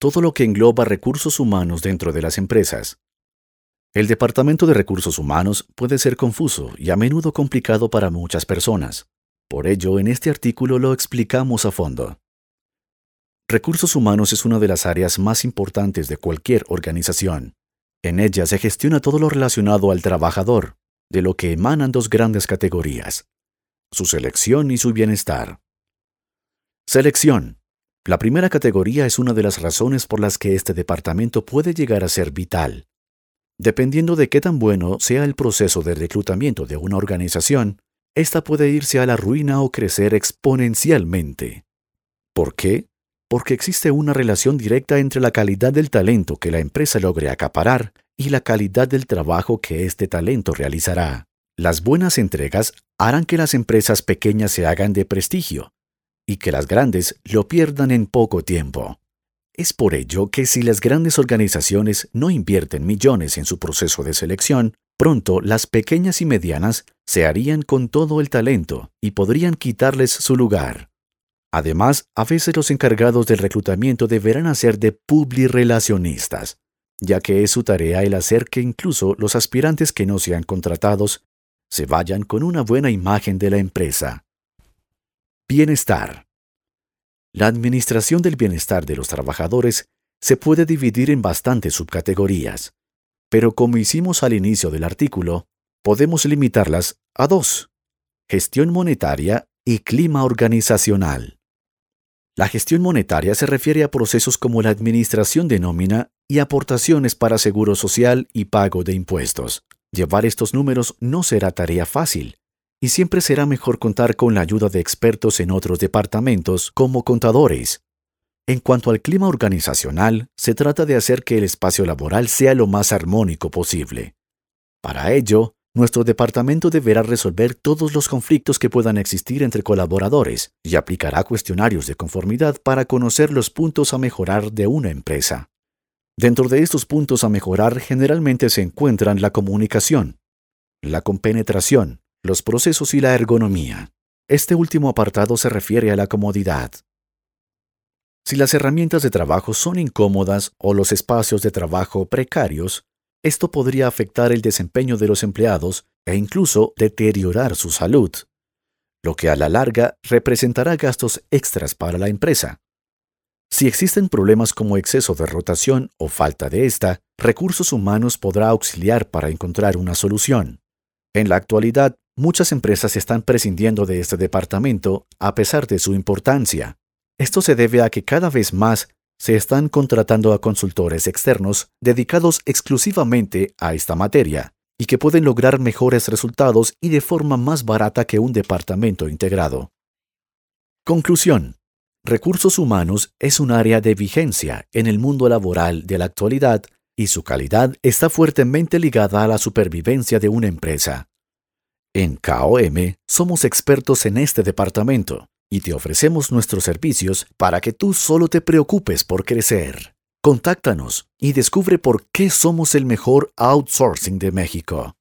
todo lo que engloba recursos humanos dentro de las empresas. El Departamento de Recursos Humanos puede ser confuso y a menudo complicado para muchas personas. Por ello, en este artículo lo explicamos a fondo. Recursos humanos es una de las áreas más importantes de cualquier organización. En ella se gestiona todo lo relacionado al trabajador, de lo que emanan dos grandes categorías, su selección y su bienestar. Selección. La primera categoría es una de las razones por las que este departamento puede llegar a ser vital. Dependiendo de qué tan bueno sea el proceso de reclutamiento de una organización, ésta puede irse a la ruina o crecer exponencialmente. ¿Por qué? Porque existe una relación directa entre la calidad del talento que la empresa logre acaparar y la calidad del trabajo que este talento realizará. Las buenas entregas harán que las empresas pequeñas se hagan de prestigio y que las grandes lo pierdan en poco tiempo. Es por ello que si las grandes organizaciones no invierten millones en su proceso de selección, pronto las pequeñas y medianas se harían con todo el talento y podrían quitarles su lugar. Además, a veces los encargados del reclutamiento deberán hacer de publirelacionistas, ya que es su tarea el hacer que incluso los aspirantes que no sean contratados se vayan con una buena imagen de la empresa. Bienestar. La administración del bienestar de los trabajadores se puede dividir en bastantes subcategorías, pero como hicimos al inicio del artículo, podemos limitarlas a dos, gestión monetaria y clima organizacional. La gestión monetaria se refiere a procesos como la administración de nómina y aportaciones para seguro social y pago de impuestos. Llevar estos números no será tarea fácil, y siempre será mejor contar con la ayuda de expertos en otros departamentos como contadores. En cuanto al clima organizacional, se trata de hacer que el espacio laboral sea lo más armónico posible. Para ello, nuestro departamento deberá resolver todos los conflictos que puedan existir entre colaboradores y aplicará cuestionarios de conformidad para conocer los puntos a mejorar de una empresa. Dentro de estos puntos a mejorar generalmente se encuentran la comunicación, la compenetración, los procesos y la ergonomía. Este último apartado se refiere a la comodidad. Si las herramientas de trabajo son incómodas o los espacios de trabajo precarios, esto podría afectar el desempeño de los empleados e incluso deteriorar su salud, lo que a la larga representará gastos extras para la empresa. Si existen problemas como exceso de rotación o falta de esta, recursos humanos podrá auxiliar para encontrar una solución. En la actualidad, muchas empresas están prescindiendo de este departamento a pesar de su importancia. Esto se debe a que cada vez más se están contratando a consultores externos dedicados exclusivamente a esta materia y que pueden lograr mejores resultados y de forma más barata que un departamento integrado. Conclusión. Recursos humanos es un área de vigencia en el mundo laboral de la actualidad y su calidad está fuertemente ligada a la supervivencia de una empresa. En KOM somos expertos en este departamento y te ofrecemos nuestros servicios para que tú solo te preocupes por crecer. Contáctanos y descubre por qué somos el mejor outsourcing de México.